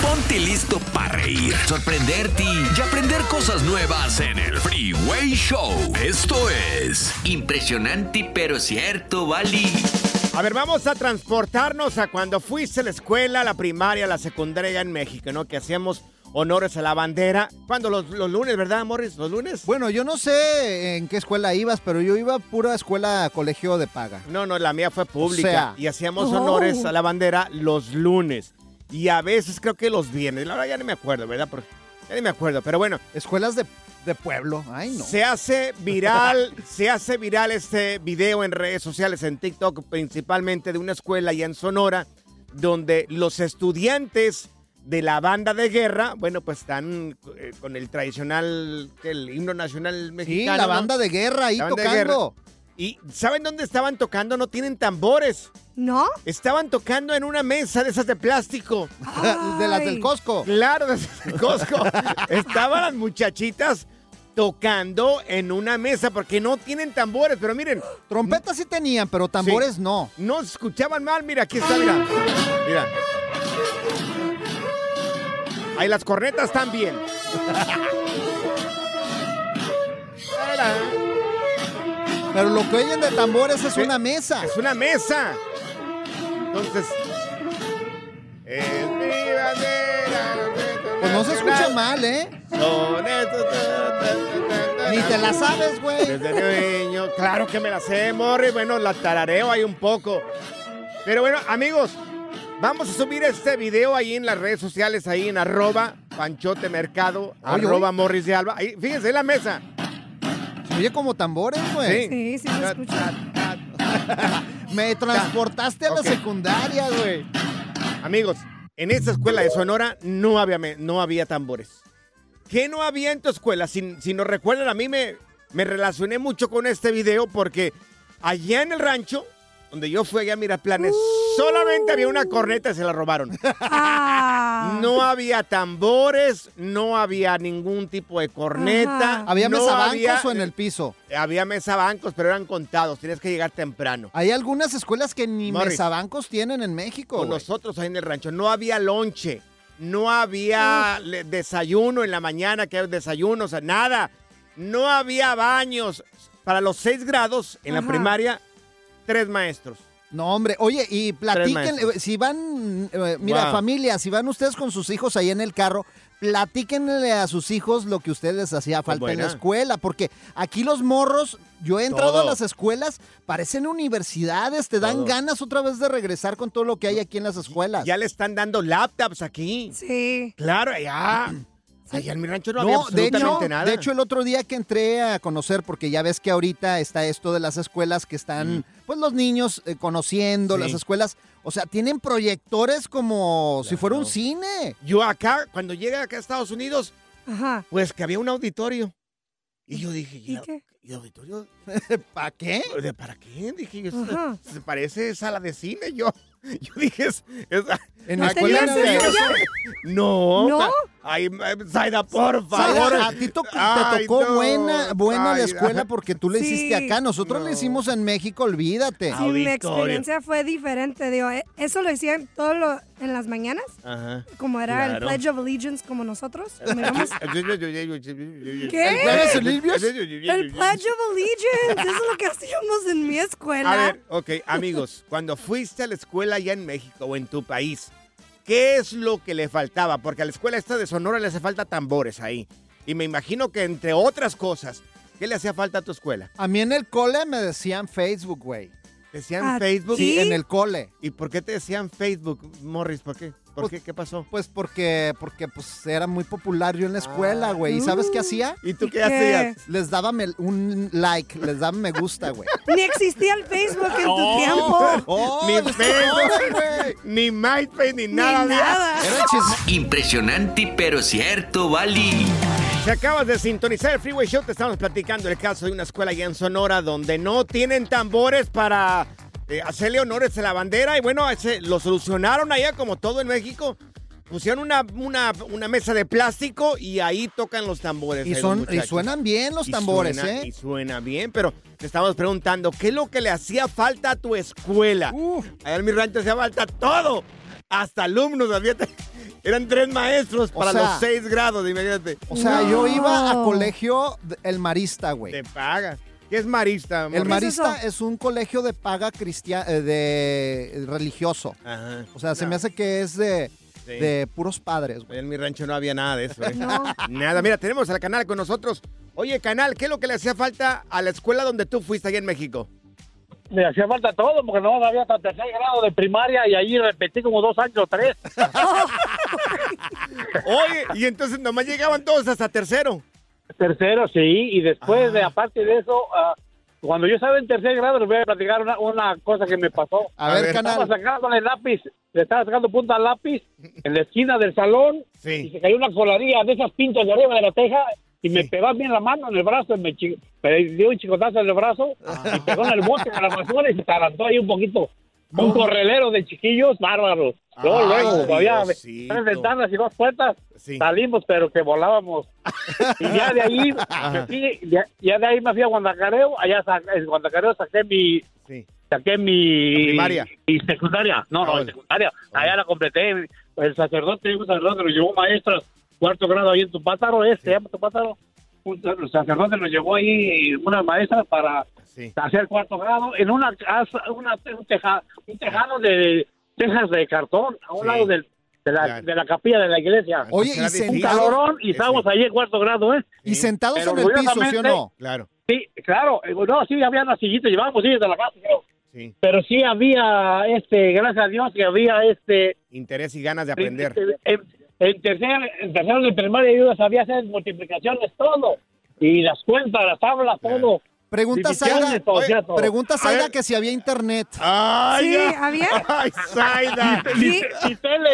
Speaker 1: Ponte listo para reír, sorprenderte y aprender cosas nuevas en el Freeway Show. Esto es impresionante pero cierto, Bali.
Speaker 2: A ver, vamos a transportarnos a cuando fuiste a la escuela, la primaria, la secundaria en México, ¿no? Que hacíamos honores a la bandera. Cuando los, los lunes, ¿verdad, Morris? ¿Los lunes?
Speaker 3: Bueno, yo no sé en qué escuela ibas, pero yo iba a pura escuela colegio de paga.
Speaker 2: No, no, la mía fue pública.
Speaker 3: O sea.
Speaker 2: y hacíamos
Speaker 5: Oh.
Speaker 2: honores a la bandera los lunes. Y a veces creo que los viernes. La verdad ya no me acuerdo, ¿verdad? Porque ya ni me acuerdo. Pero bueno,
Speaker 3: Escuelas de, de pueblo. Ay, no.
Speaker 2: se hace viral, se hace viral este video en redes sociales, en TikTok, principalmente de una escuela allá en Sonora, donde los estudiantes de la banda de guerra, bueno, pues están eh, con el tradicional, el himno nacional
Speaker 3: Sí,
Speaker 2: mexicano.
Speaker 3: la
Speaker 2: ¿no?
Speaker 3: banda de guerra ahí
Speaker 2: La
Speaker 3: tocando.
Speaker 2: ¿Y saben dónde estaban tocando? No tienen tambores.
Speaker 5: ¿No?
Speaker 2: Estaban tocando en una mesa de esas de plástico.
Speaker 3: de las del. Costco.
Speaker 2: Claro, de esas de Costco. Estaban las muchachitas tocando en una mesa porque no tienen tambores. Pero miren,
Speaker 3: Trompetas sí tenían, pero tambores no.
Speaker 2: no se escuchaban mal. Mira, aquí está, mira. Mira. Ahí las cornetas también.
Speaker 3: Pero lo que oyen de tambores es una mesa.
Speaker 2: Es una mesa. Entonces. Es mi bandera,
Speaker 3: Pues no se escucha mal, ¿eh? Ni te la sabes, güey.
Speaker 2: Desde niño. Claro que me la sé, Morri. Bueno, la tarareo ahí un poco. Pero bueno, amigos, vamos a subir este video ahí en las redes sociales, ahí en arroba panchote mercado,
Speaker 3: Oye,
Speaker 2: arroba morris de alba. Ahí, fíjense en la mesa.
Speaker 3: Oye como tambores, güey.
Speaker 5: Sí, sí se escucha.
Speaker 3: Me transportaste a la secundaria, güey.
Speaker 2: Amigos, en esta escuela de Sonora no había, no había tambores. ¿Qué no había en tu escuela? Si, si nos recuerdan, a mí me, me relacioné mucho con este video porque allá en el rancho, donde yo fui allá a Miraplanes, solamente había una corneta y se la robaron.
Speaker 5: Ah.
Speaker 2: No había tambores, no había ningún tipo de corneta.
Speaker 5: Ajá.
Speaker 3: ¿Había
Speaker 2: no
Speaker 3: mesabancos
Speaker 2: había-
Speaker 3: o en el piso?
Speaker 2: Había mesabancos, pero eran contados, tenías que llegar temprano.
Speaker 3: Hay algunas escuelas que ni
Speaker 2: Morris.
Speaker 3: mesabancos tienen en México.
Speaker 2: Con nosotros ahí en el rancho no había lonche, no había desayuno en la mañana, que hay desayuno, o sea, nada. No había baños. Para los seis grados en la primaria, tres maestros.
Speaker 3: No, hombre, oye, y platiquen, eh, si van, eh, mira,
Speaker 2: Wow.
Speaker 3: familia, si van ustedes con sus hijos ahí en el carro, platíquenle a sus hijos lo que ustedes hacía falta en la escuela, porque aquí los morros, yo he entrado
Speaker 2: Todo.
Speaker 3: a las escuelas, parecen universidades, te dan
Speaker 2: Todo.
Speaker 3: ganas otra vez de regresar con todo lo que hay aquí en las escuelas.
Speaker 2: Ya le están dando laptops aquí.
Speaker 5: Sí.
Speaker 2: Claro, allá. Allá en mi rancho no, había
Speaker 3: No, de
Speaker 2: absolutamente
Speaker 3: hecho,
Speaker 2: nada.
Speaker 3: de hecho, el otro día que entré a conocer, porque ya ves que ahorita está esto de las escuelas que están, pues los niños eh, conociendo
Speaker 2: Sí.
Speaker 3: las escuelas, o sea, tienen proyectores como si fuera un
Speaker 2: Claro.
Speaker 3: cine.
Speaker 2: yo acá, cuando llegué acá a Estados Unidos,
Speaker 5: Ajá.
Speaker 2: pues que había un auditorio. Y yo dije,
Speaker 5: ¿Y
Speaker 2: ¿y,
Speaker 5: qué?
Speaker 2: ¿y auditorio?
Speaker 3: ¿Para qué?
Speaker 2: ¿De para qué? Dije yo, se parece sala de cine yo. Yo dije, es, es-
Speaker 3: En
Speaker 5: ¿No
Speaker 3: la escuela no
Speaker 5: ya?
Speaker 2: no. Ay, eh, Zaida, por favor.
Speaker 3: a ti to- te
Speaker 2: Ay,
Speaker 3: tocó
Speaker 2: no,
Speaker 3: buena, buena la
Speaker 2: Zaida.
Speaker 3: escuela porque tú le hiciste acá. Nosotros
Speaker 2: No.
Speaker 3: le hicimos en México, olvídate.
Speaker 5: Sí, mi
Speaker 2: Auditorio.
Speaker 5: experiencia fue diferente. Digo, eh, eso lo decían todo lo, en las mañanas,
Speaker 2: Ajá.
Speaker 5: como era
Speaker 2: Claro.
Speaker 5: el Pledge of Allegiance como nosotros.
Speaker 2: ¿Qué?
Speaker 5: ¿Qué?
Speaker 3: ¿Eres Olivios?
Speaker 5: El Pledge of Allegiance, eso es lo que hacíamos en mi escuela.
Speaker 2: A ver, ok, amigos, cuando fuiste a la escuela allá en México o en tu país, ¿qué es lo que le faltaba? Porque a la escuela esta de Sonora le hace falta tambores ahí. Y me imagino que entre otras cosas, ¿qué le hacía falta a tu escuela?
Speaker 3: A mí en el cole me decían Facebook, güey.
Speaker 2: ¿Decían
Speaker 5: ¿A
Speaker 2: Facebook?
Speaker 3: Sí, en el cole.
Speaker 2: ¿Y por qué te decían Facebook, Morris? ¿Por qué? ¿Por
Speaker 3: Pues-
Speaker 2: qué? ¿Qué pasó?
Speaker 3: Pues porque, porque pues era muy popular yo en la escuela, güey. ¿Y sabes qué hacía?
Speaker 2: ¿Y tú
Speaker 5: ¿Y
Speaker 2: qué,
Speaker 5: qué?
Speaker 2: hacías?
Speaker 3: Les daba me- un like, les daba me gusta, güey.
Speaker 5: Ni existía el Facebook en tu
Speaker 2: Oh.
Speaker 5: tiempo.
Speaker 3: Oh,
Speaker 2: Ni Facebook,
Speaker 3: güey.
Speaker 2: ni MySpace, ni
Speaker 5: Ni
Speaker 2: nada.
Speaker 5: nada.
Speaker 3: Era.
Speaker 1: Impresionante pero cierto, Bali.
Speaker 2: Si acabas de sintonizar el Freeway Show, te estamos platicando el caso de una escuela allá en Sonora donde no tienen tambores para eh, hacerle honores a la bandera. Y bueno, ese- lo solucionaron allá como todo en México. Pusieron una, una, una mesa de plástico y ahí tocan los tambores.
Speaker 3: Y, son, y suenan bien los
Speaker 2: Y
Speaker 3: tambores,
Speaker 2: suena-
Speaker 3: ¿eh?
Speaker 2: Y suena bien, pero te estamos preguntando, ¿qué es lo que le hacía falta a tu escuela?
Speaker 3: Uf.
Speaker 2: Allá en mi rancho hacía falta todo. Hasta alumnos, había- eran tres maestros
Speaker 3: O
Speaker 2: para
Speaker 3: sea-
Speaker 2: los seis grados, imagínate.
Speaker 3: O sea, yo iba a colegio el Marista, güey.
Speaker 2: Te paga. ¿Qué es marista?
Speaker 3: El? Marista es un colegio de paga cristiano, de religioso.
Speaker 2: Ajá.
Speaker 3: O sea, se
Speaker 2: No,
Speaker 3: me hace que es de,
Speaker 2: sí.
Speaker 3: de puros padres, güey.
Speaker 2: En mi rancho no había nada de eso. ¿eh?
Speaker 5: No.
Speaker 2: Nada. Mira, tenemos al canal con nosotros. Oye, canal, ¿qué es lo que le hacía falta a la escuela donde tú fuiste allá en México?
Speaker 10: Me hacía falta todo porque no había hasta tercer grado de primaria y ahí repetí como dos años o tres.
Speaker 2: Oye, y entonces nomás llegaban todos hasta tercero.
Speaker 10: Tercero, sí, y después
Speaker 2: Ah.
Speaker 10: de, aparte de eso, ah, cuando yo estaba en tercer grado, les voy a platicar una, una cosa que me pasó.
Speaker 3: A, ver,
Speaker 2: ver,
Speaker 10: Estaba
Speaker 3: canal.
Speaker 10: sacando el lápiz, le estaba sacando punta al lápiz en la esquina del salón y se cayó una colaría de esas pintas de arriba de la teja y me
Speaker 2: Sí.
Speaker 10: pegó bien la mano en el brazo, y me, me dio un chicotazo en el brazo y pegó en el bote de la basura y se tarantó ahí un poquito. Un correlero de chiquillos bárbaros. Luego, luego, todavía tres ventanas y dos puertas.
Speaker 2: Sí.
Speaker 10: Salimos, pero que volábamos. Y ya de ahí, me fui- ya, ya de ahí me fui a Guandacareo. Allá en Guandacareo saqué mi,
Speaker 2: Sí.
Speaker 10: saqué mi
Speaker 2: primaria.
Speaker 10: mi secundaria. No, no, secundaria. Allá la completé. El sacerdote, un sacerdote nos llevó maestras, cuarto grado ahí en Tupátaro, este, se llama Tupátaro. Un sacerdote nos llevó ahí una maestra para
Speaker 2: Sí.
Speaker 10: hacer cuarto grado en una casa, una, un, teja- un tejado de tejas de cartón a un
Speaker 2: Sí.
Speaker 10: lado del- de, la,
Speaker 2: Claro.
Speaker 10: de la capilla de la iglesia.
Speaker 3: Oye, y sentados,
Speaker 10: calorón y estábamos
Speaker 2: sí.
Speaker 10: ahí en cuarto grado, ¿eh?
Speaker 3: y sentados
Speaker 10: Pero
Speaker 3: en el piso, ¿sí o no?
Speaker 2: Claro.
Speaker 10: Sí, claro. eh, No, sí, había una sillita, llevábamos sillas de la casa, creo.
Speaker 2: Sí.
Speaker 10: Pero sí había, este, gracias a Dios, que había, este,
Speaker 2: Interés y ganas de aprender.
Speaker 10: en, en tercer, en tercero de primaria yo sabía hacer multiplicaciones, todo. Y las cuentas, las tablas, todo.
Speaker 3: Pregunta
Speaker 10: todo.
Speaker 3: pregunta
Speaker 2: A
Speaker 3: Zaida
Speaker 2: ver.
Speaker 3: que si había internet.
Speaker 2: ¡Ay,
Speaker 5: Sí,
Speaker 2: ya!
Speaker 5: ¿había?
Speaker 2: ¡Ay, Zaida!
Speaker 5: Sí.
Speaker 10: Ni tele,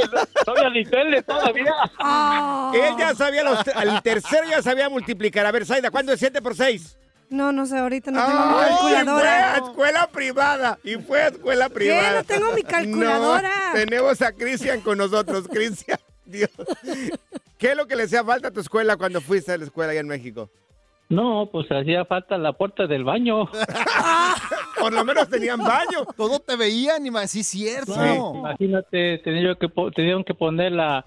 Speaker 10: todavía ni tele todavía.
Speaker 5: Oh.
Speaker 2: Él ya sabía, los, al tercero ya sabía multiplicar. A ver, Zaida, ¿cuándo es 7 por 6?
Speaker 5: No, no sé, ahorita no tengo mi
Speaker 2: Ay, fue
Speaker 5: calculadora.
Speaker 2: a escuela privada. Y fue a escuela privada.
Speaker 5: No tengo mi calculadora.
Speaker 2: No, tenemos a Cristian con nosotros. Cristian, Dios. ¿Qué es lo que le hacía falta a tu escuela cuando fuiste a la escuela allá en México?
Speaker 10: No, pues hacía falta la puerta del baño.
Speaker 2: Por lo menos tenían baño.
Speaker 3: Todo te veían y me decís, cierto.
Speaker 10: Imagínate, tenía que, po- tenían que poner la,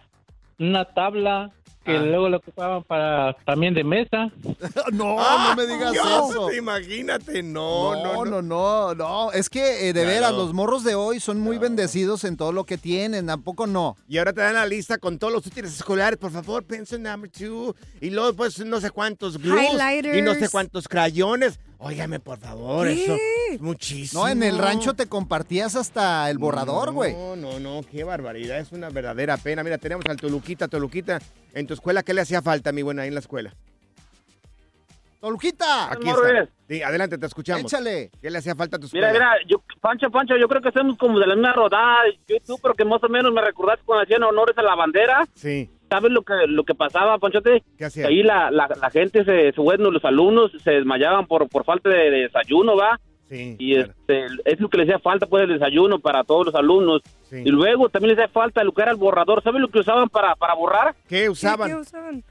Speaker 10: una tabla que
Speaker 2: Ah.
Speaker 10: luego la ocupaban para también de mesa.
Speaker 3: No,
Speaker 2: Ah,
Speaker 3: no me digas
Speaker 2: Dios,
Speaker 3: eso.
Speaker 2: Imagínate, no,
Speaker 3: No,
Speaker 2: no, no.
Speaker 3: no, no, no. Es que eh, de
Speaker 2: Claro.
Speaker 3: veras, los morros de hoy son muy bendecidos en todo lo que tienen. Tampoco no.
Speaker 2: Y ahora te dan la lista con todos los útiles escolares. Por favor, pencil number two. Y luego, pues, no sé cuántos glues.
Speaker 5: Highlighters.
Speaker 2: Y no sé cuántos crayones. Óigame, por favor,
Speaker 5: ¿Qué?
Speaker 2: eso es muchísimo.
Speaker 3: No, en el rancho te compartías hasta el borrador, güey.
Speaker 2: No, no, no, qué barbaridad. Es una verdadera pena. Mira, tenemos al Toluquita, Toluquita. En tu escuela, ¿qué le hacía falta, mi buena, ahí en la escuela?
Speaker 3: Toluquita,
Speaker 2: Aquí está. Sí, adelante, te escuchamos.
Speaker 3: échale.
Speaker 2: ¿Qué le hacía falta a tu escuela?
Speaker 10: Mira, mira, yo, Pancho, Pancho, yo creo que somos como de la misma rodada. Yo y tú, pero que más o menos me recordaste cuando hacían honores a la bandera.
Speaker 2: Sí,
Speaker 10: ¿Sabes lo que lo que pasaba, Panchote?
Speaker 2: ¿qué hacía?
Speaker 10: Ahí la, la, la gente, se, se- bueno, los alumnos se desmayaban por, por falta de, de desayuno, ¿va?
Speaker 2: Sí,
Speaker 11: y este es lo que le hacía falta pues el desayuno para todos los alumnos y luego también les hacía falta lo que era el borrador ¿saben lo que usaban para, para borrar?
Speaker 2: ¿Qué usaban?
Speaker 5: ¿Qué usaban?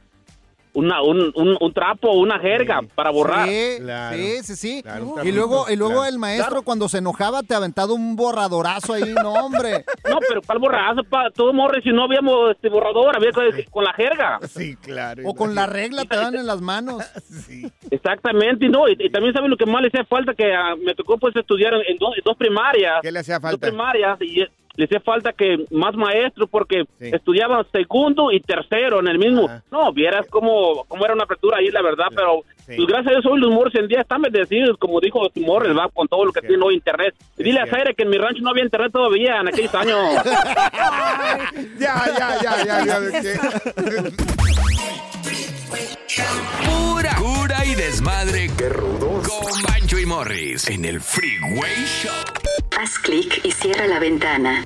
Speaker 11: Una, un, un, un trapo una jerga para borrar
Speaker 3: Sí, sí, sí, sí. y luego, y luego el maestro cuando se enojaba te aventado un borradorazo ahí, no, hombre.
Speaker 11: no pero ¿cuál borrazo? Pa? todo morre si no habíamos este borrador había con, con la jerga
Speaker 2: Sí, claro.
Speaker 3: O con la regla te dan en las manos.
Speaker 11: exactamente y no y, y también saben lo que más le hacía falta que ah, me tocó pues estudiar en, en dos, en dos primarias
Speaker 2: ¿Qué le hacía
Speaker 11: dos
Speaker 2: falta?
Speaker 11: primarias y eh, le hacía falta que más maestros porque estudiaban segundo y tercero en el mismo. No, vieras cómo, cómo era una apertura ahí, la verdad, pero pues, gracias a Dios hoy los morros en día están bendecidos, como dijo Morris, va con todo lo que tiene hoy internet. Y dile a Zaire que en mi rancho no había internet todavía en aquellos años.
Speaker 2: ya, ya, ya, ya, ya.
Speaker 1: Pura cura y desmadre. Qué rudos. Con Bancho y Morris en el Freeway Show.
Speaker 12: Haz clic y cierra la ventana.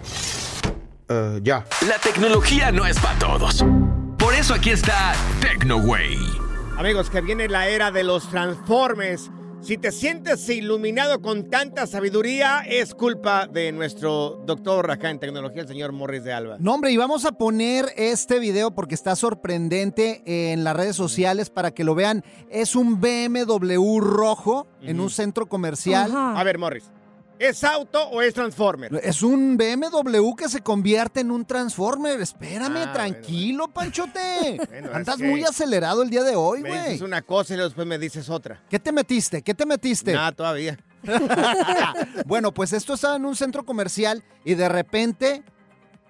Speaker 2: ya.
Speaker 1: La tecnología no es para todos. Por eso aquí está TecnoWay.
Speaker 2: Amigos, que viene la era de los Transformers. Si te sientes iluminado con tanta sabiduría, es culpa de nuestro doctor acá en tecnología, el señor Morris de Alba.
Speaker 3: No, hombre, y vamos a poner este video porque está sorprendente en las redes sociales para que lo vean. Es un BMW rojo en un centro comercial.
Speaker 2: A ver, Morris, ¿es auto o es Transformer?
Speaker 3: Es un BMW que se convierte en un Transformer. Espérame,
Speaker 2: Ah,
Speaker 3: tranquilo, Panchote.
Speaker 2: Bueno, es
Speaker 3: Andas
Speaker 2: que
Speaker 3: muy acelerado el día de hoy,
Speaker 2: Me
Speaker 3: güey.
Speaker 2: dices una cosa y después me dices otra.
Speaker 3: ¿Qué te metiste? ¿Qué te metiste?
Speaker 2: Nada, todavía.
Speaker 3: bueno, pues esto estaba en un centro comercial y de repente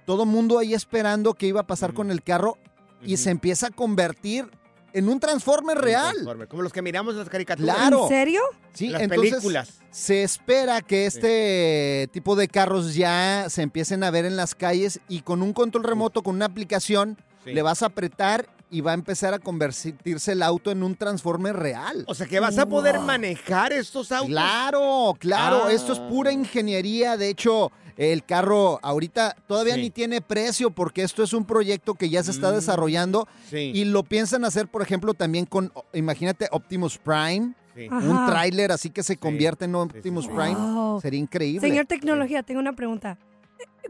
Speaker 3: todo mundo ahí esperando qué iba a pasar con el carro y se empieza a convertir en un Transformer real.
Speaker 2: Transformer, como los que miramos en las caricaturas.
Speaker 3: Claro.
Speaker 5: ¿En serio?
Speaker 3: Sí,
Speaker 2: Las
Speaker 3: entonces
Speaker 2: películas.
Speaker 3: se espera que este tipo de carros ya se empiecen a ver en las calles y con un control remoto, con una aplicación,
Speaker 2: Sí.
Speaker 3: le vas a apretar y va a empezar a convertirse el auto en un Transformer real.
Speaker 2: O sea que vas a poder manejar estos autos.
Speaker 3: Claro, claro,
Speaker 2: Ah.
Speaker 3: esto es pura ingeniería. De hecho, el carro ahorita todavía
Speaker 2: Sí.
Speaker 3: ni tiene precio porque esto es un proyecto que ya se está
Speaker 2: Mm,
Speaker 3: desarrollando
Speaker 2: sí.
Speaker 3: y lo piensan hacer, por ejemplo, también con, imagínate, Optimus Prime.
Speaker 2: Sí.
Speaker 3: Un tráiler así que se convierte en Optimus Prime.
Speaker 5: Wow.
Speaker 3: Sería increíble.
Speaker 5: Señor Tecnología, tengo una pregunta.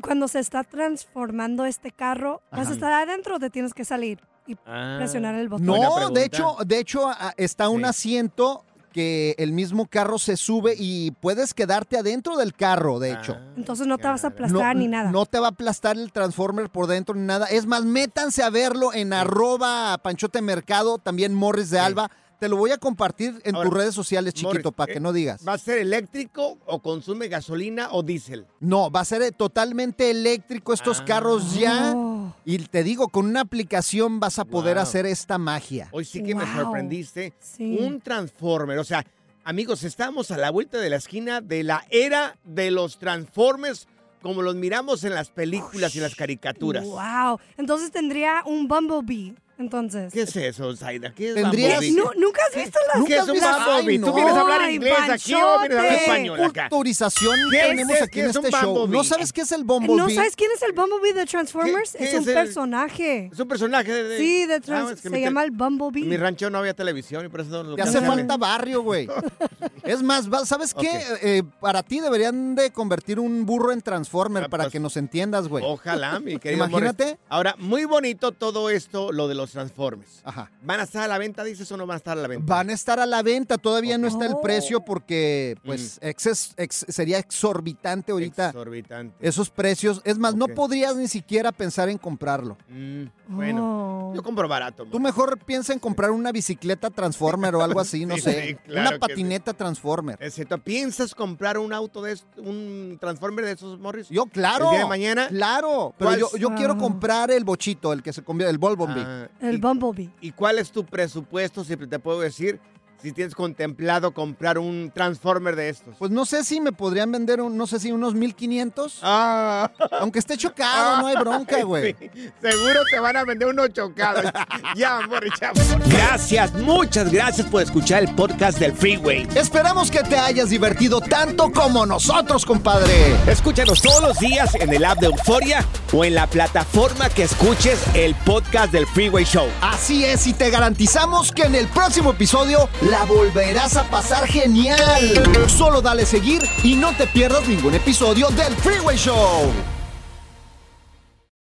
Speaker 5: Cuando se está transformando este carro, ¿vas
Speaker 3: Ajá.
Speaker 5: a estar adentro o te tienes que salir y
Speaker 2: Ah.
Speaker 5: presionar el botón?
Speaker 3: No, de hecho, de hecho está un asiento que el mismo carro se sube y puedes quedarte adentro del carro, de hecho.
Speaker 5: Entonces no te vas a aplastar ni nada.
Speaker 3: No te va a aplastar el Transformer por dentro ni nada. Es más, métanse a verlo en arroba Panchote Mercado, también Morris de Alba. Te lo voy a compartir en
Speaker 2: Ahora,
Speaker 3: tus redes sociales, chiquito,
Speaker 2: Morris,
Speaker 3: para que
Speaker 2: eh,
Speaker 3: no digas.
Speaker 2: ¿Va a ser eléctrico o consume gasolina o diésel?
Speaker 3: No, va a ser eh, totalmente eléctrico estos
Speaker 2: Ah.
Speaker 3: carros ya.
Speaker 5: Oh.
Speaker 3: Y te digo, con una aplicación vas a poder
Speaker 2: Wow.
Speaker 3: hacer esta magia.
Speaker 2: Hoy sí que me sorprendiste.
Speaker 5: Sí.
Speaker 2: Un Transformer. O sea, amigos, estamos a la vuelta de la esquina de la era de los Transformers como los miramos en las películas y las caricaturas.
Speaker 5: Wow. Entonces tendría un Bumblebee. Entonces.
Speaker 2: ¿Qué es eso, Zaida? ¿Qué es
Speaker 3: Tendrías-?
Speaker 5: Nu- ¿Nunca has visto las
Speaker 2: ¿Qué es un
Speaker 3: visto? Ay,
Speaker 2: ¿Tú vienes a hablar
Speaker 5: Ay,
Speaker 2: inglés aquí o vienes a hablar
Speaker 5: Panchote.
Speaker 2: español acá?
Speaker 3: Culturización
Speaker 2: ¿Qué es-
Speaker 3: tenemos aquí en
Speaker 2: es
Speaker 3: este show.
Speaker 2: Bumblebee?
Speaker 3: ¿No sabes qué es el Bumblebee?
Speaker 5: ¿No sabes quién es el Bumblebee de Transformers?
Speaker 2: ¿Qué- qué
Speaker 5: es un
Speaker 2: el-
Speaker 5: personaje.
Speaker 2: Es un personaje de...
Speaker 5: Sí, de
Speaker 2: Ah,
Speaker 5: trans-
Speaker 2: es que
Speaker 5: se llama el
Speaker 2: En
Speaker 5: Bumblebee.
Speaker 2: mi rancho no había televisión y por eso no lo
Speaker 3: Te hace falta barrio, güey. Es más, ¿sabes qué?
Speaker 2: Ok.
Speaker 3: Eh, para ti deberían de convertir un burro en Transformer
Speaker 2: Ah,
Speaker 3: para
Speaker 2: pues,
Speaker 3: que nos entiendas, güey.
Speaker 2: Ojalá, mi querido
Speaker 3: Imagínate.
Speaker 2: Ahora, muy bonito todo esto, lo de los Transformers.
Speaker 3: Ajá.
Speaker 2: ¿Van a estar a la venta, dices, o no van a estar a la venta?
Speaker 3: Van a estar a la venta, todavía no está el precio porque pues exces- ex- sería exorbitante ahorita
Speaker 2: Exorbitante.
Speaker 3: esos precios. Es más, no podrías ni siquiera pensar en comprarlo.
Speaker 2: Mm, bueno,
Speaker 5: Oh.
Speaker 2: yo compro barato.
Speaker 3: Tú mejor piensa en comprar una bicicleta Transformer o algo así, no
Speaker 2: Sí,
Speaker 3: sé.
Speaker 2: sí, claro
Speaker 3: una patineta Transformer.
Speaker 2: Excepto, ¿piensas comprar un auto de un Transformer de esos, Morris?
Speaker 3: Yo, claro.
Speaker 2: ¿El día de mañana?
Speaker 3: Claro, pero yo, yo quiero
Speaker 5: Ah.
Speaker 3: comprar el bochito, el que se convierte, el Bumblebee.
Speaker 2: Ah,
Speaker 5: El
Speaker 2: ¿y,
Speaker 5: Bumblebee.
Speaker 2: y cuál es tu presupuesto, si te puedo decir, si tienes contemplado comprar un Transformer de estos?
Speaker 3: Pues no sé si me podrían vender, un, no sé si unos 1500.
Speaker 2: Ah,
Speaker 3: Aunque esté chocado, no hay bronca, güey.
Speaker 2: sí, seguro te van a vender uno chocado. ya, Morris, ya. Gracias, muchas gracias por escuchar el podcast del Freeway.
Speaker 3: Esperamos que te hayas divertido tanto como nosotros, compadre.
Speaker 2: Escúchanos todos los días en el app de Euforia o en la plataforma que escuches el podcast del Freeway Show.
Speaker 3: Así es, y te garantizamos que en el próximo episodio la volverás a pasar genial. Solo dale seguir y no te pierdas ningún episodio del Freeway Show